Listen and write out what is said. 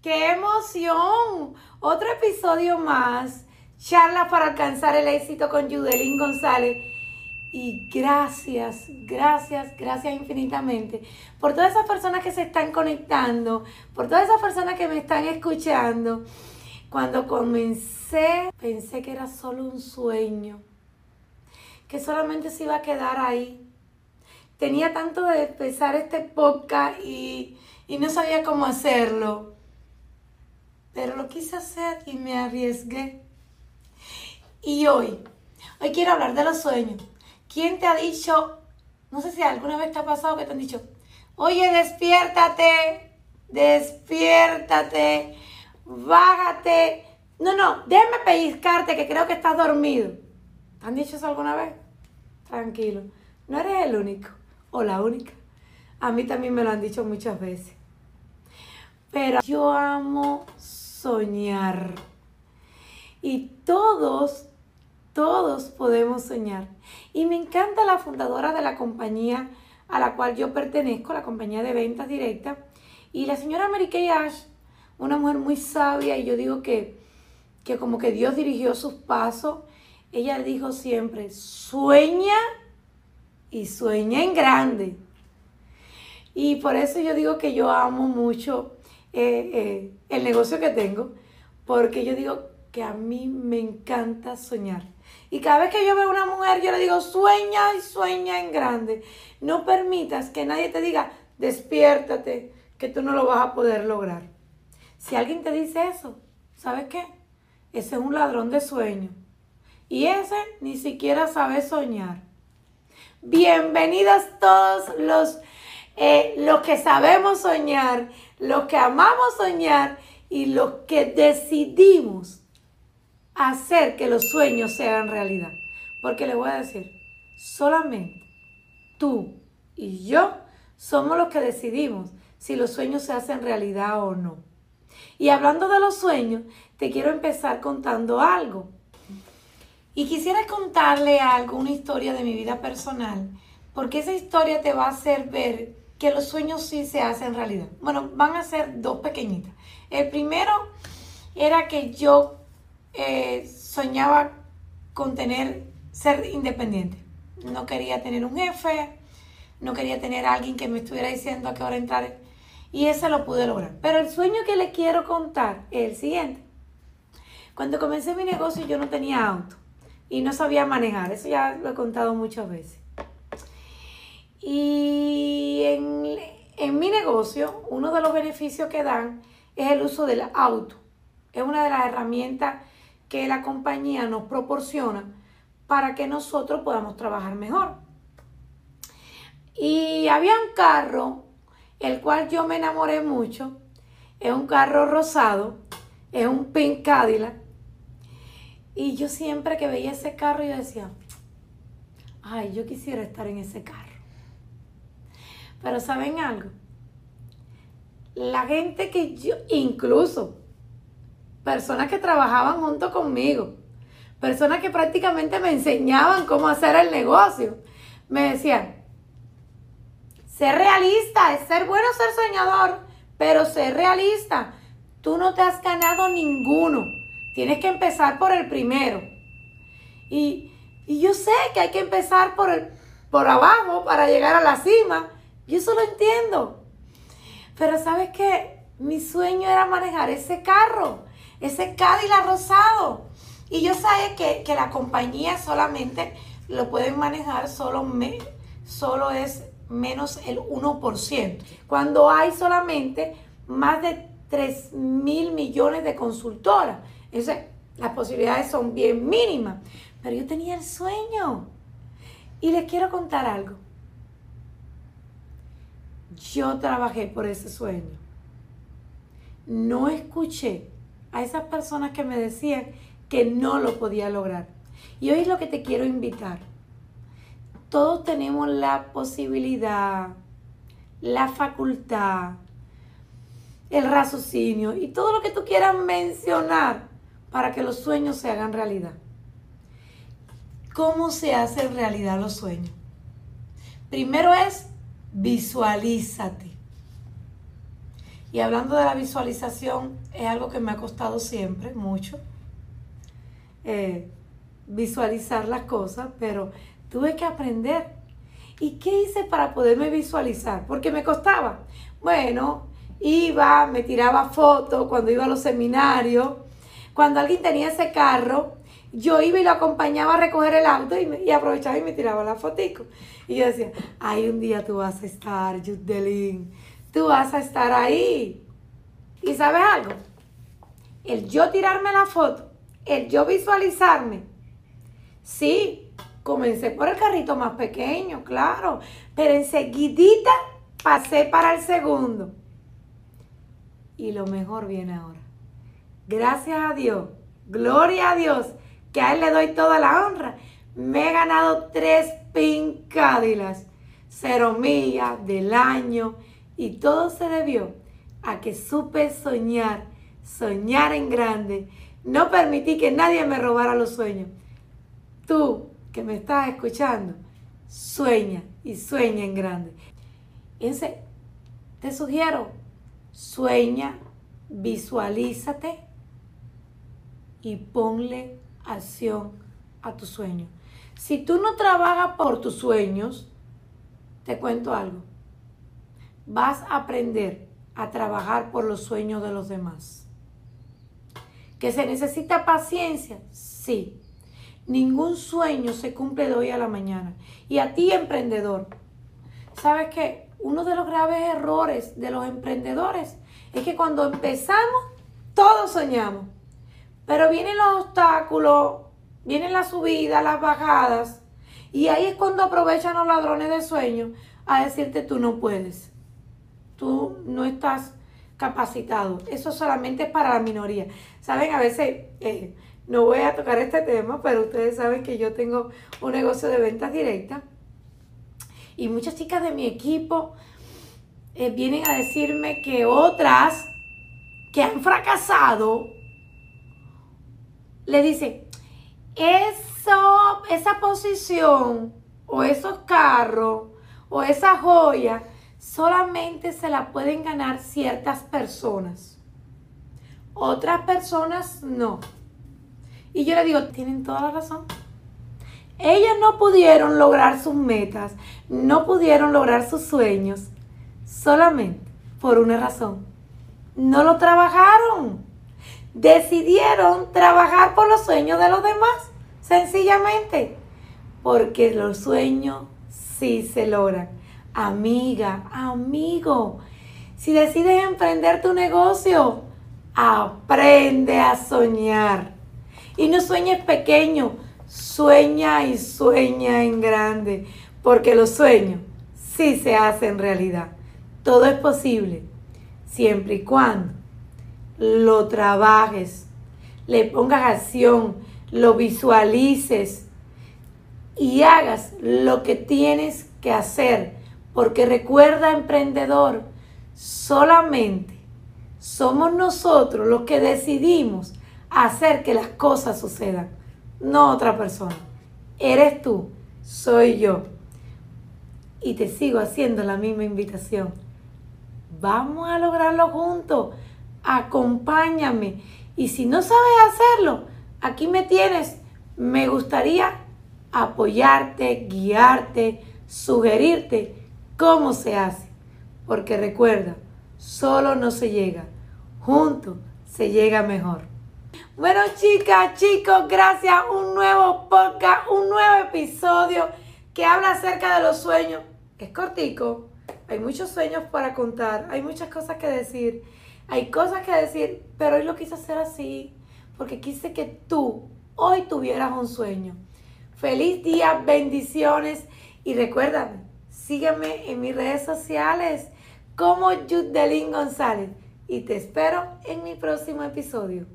¡Qué emoción! Otro episodio más. Charla para alcanzar el éxito con Judelín González. Y gracias, gracias, gracias infinitamente por todas esas personas que se están conectando, por todas esas personas que me están escuchando. Cuando comencé, pensé que era solo un sueño, que solamente se iba a quedar ahí. Tenía tanto de empezar este podcast y, y no sabía cómo hacerlo. Pero lo quise hacer y me arriesgué. Y hoy, hoy quiero hablar de los sueños. ¿Quién te ha dicho, no sé si alguna vez te ha pasado que te han dicho, oye, despiértate, despiértate, bájate. No, no, déjame pellizcarte que creo que estás dormido. ¿Te han dicho eso alguna vez? Tranquilo, no eres el único o la única. A mí también me lo han dicho muchas veces. Pero yo amo soñar. Y todos todos podemos soñar. Y me encanta la fundadora de la compañía a la cual yo pertenezco, la compañía de ventas directas. Y la señora Mary Kay Ash, una mujer muy sabia, y yo digo que, que como que Dios dirigió sus pasos. Ella dijo siempre, sueña y sueña en grande. Y por eso yo digo que yo amo mucho eh, eh, el negocio que tengo, porque yo digo que a mí me encanta soñar. Y cada vez que yo veo a una mujer, yo le digo, sueña y sueña en grande. No permitas que nadie te diga, despiértate, que tú no lo vas a poder lograr. Si alguien te dice eso, ¿sabes qué? Ese es un ladrón de sueños. Y ese ni siquiera sabe soñar. Bienvenidos todos los, eh, los que sabemos soñar, los que amamos soñar y los que decidimos hacer que los sueños sean realidad. Porque le voy a decir, solamente tú y yo somos los que decidimos si los sueños se hacen realidad o no. Y hablando de los sueños, te quiero empezar contando algo. Y quisiera contarle algo, una historia de mi vida personal, porque esa historia te va a hacer ver que los sueños sí se hacen realidad. Bueno, van a ser dos pequeñitas. El primero era que yo eh, soñaba con tener, ser independiente. No quería tener un jefe, no quería tener alguien que me estuviera diciendo a qué hora entrar. Y ese lo pude lograr. Pero el sueño que le quiero contar es el siguiente. Cuando comencé mi negocio yo no tenía auto y no sabía manejar. Eso ya lo he contado muchas veces. Y en, en mi negocio, uno de los beneficios que dan es el uso del auto. Es una de las herramientas que la compañía nos proporciona para que nosotros podamos trabajar mejor. Y había un carro, el cual yo me enamoré mucho. Es un carro rosado, es un Pink Cadillac. Y yo siempre que veía ese carro, yo decía, ay, yo quisiera estar en ese carro. Pero ¿saben algo? La gente que yo, incluso personas que trabajaban junto conmigo, personas que prácticamente me enseñaban cómo hacer el negocio. Me decían, ser realista, es ser bueno ser soñador, pero ser realista. Tú no te has ganado ninguno. Tienes que empezar por el primero. Y, y yo sé que hay que empezar por, el, por abajo para llegar a la cima. Yo eso lo entiendo. Pero sabes qué? Mi sueño era manejar ese carro ese Cadillac rosado. Y yo sé que, la compañía solamente lo pueden manejar, solo, me, solo es menos el 1%. Cuando hay solamente más de 3 mil millones de consultoras. las posibilidades son bien mínimas. Pero yo tenía el sueño. Y les quiero contar algo. Yo trabajé por ese sueño. No escuché a esas personas que me decían que no lo podía lograr. Y hoy es lo que te quiero invitar. Todos tenemos la posibilidad, la facultad, el raciocinio y todo lo que tú quieras mencionar para que los sueños se hagan realidad. ¿Cómo se hacen realidad los sueños? Primero es visualízate. Y hablando de la visualización, es algo que me ha costado siempre, mucho, eh, visualizar las cosas, pero tuve que aprender. ¿Y qué hice para poderme visualizar? Porque me costaba. Bueno, iba, me tiraba fotos cuando iba a los seminarios. Cuando alguien tenía ese carro, yo iba y lo acompañaba a recoger el auto y, aprovechaba y me tiraba la fotico. Y yo decía, ay, un día tú vas a estar, Judelín, tú vas a estar ahí. ¿Y sabes algo? El yo tirarme la foto, el yo visualizarme, sí, comencé por el carrito más pequeño, claro, pero enseguidita pasé para el segundo. Y lo mejor viene ahora. Gracias a Dios, gloria a Dios, que a Él le doy toda la honra. Me he ganado tres pincádilas, cero millas del año y todo se debió a que supe soñar, soñar en grande. No permití que nadie me robara los sueños. Tú que me estás escuchando, sueña y sueña en grande. Ese, te sugiero, sueña, visualízate y ponle acción a tu sueño. Si tú no trabajas por tus sueños, te cuento algo. Vas a aprender a trabajar por los sueños de los demás. ¿Que se necesita paciencia? Sí. Ningún sueño se cumple de hoy a la mañana. Y a ti, emprendedor, ¿sabes qué? Uno de los graves errores de los emprendedores es que cuando empezamos, todos soñamos. Pero vienen los obstáculos, vienen las subidas, las bajadas. Y ahí es cuando aprovechan los ladrones de sueños a decirte tú no puedes. Tú no estás capacitado. Eso solamente es para la minoría. Saben, a veces, eh, no voy a tocar este tema, pero ustedes saben que yo tengo un negocio de ventas directas. Y muchas chicas de mi equipo eh, vienen a decirme que otras que han fracasado le dicen, eso, esa posición o esos carros o esa joya solamente se la pueden ganar ciertas personas. Otras personas no. Y yo le digo, tienen toda la razón. Ellas no pudieron lograr sus metas, no pudieron lograr sus sueños solamente por una razón. No lo trabajaron decidieron trabajar por los sueños de los demás, sencillamente, porque los sueños sí se logran. Amiga, amigo, si decides emprender tu negocio, aprende a soñar. Y no sueñes pequeño, sueña y sueña en grande, porque los sueños sí se hacen realidad. Todo es posible, siempre y cuando lo trabajes, le pongas acción, lo visualices y hagas lo que tienes que hacer. Porque recuerda, emprendedor, solamente somos nosotros los que decidimos hacer que las cosas sucedan, no otra persona. Eres tú, soy yo. Y te sigo haciendo la misma invitación. Vamos a lograrlo juntos acompáñame. Y si no sabes hacerlo, aquí me tienes. Me gustaría apoyarte, guiarte, sugerirte cómo se hace. Porque recuerda, solo no se llega, junto se llega mejor. Bueno, chicas, chicos, gracias. Un nuevo podcast, un nuevo episodio que habla acerca de los sueños. Es cortico, hay muchos sueños para contar, hay muchas cosas que decir. Hay cosas que decir, pero hoy lo quise hacer así porque quise que tú hoy tuvieras un sueño. Feliz día, bendiciones y recuérdame, sígueme en mis redes sociales como Judelín González y te espero en mi próximo episodio.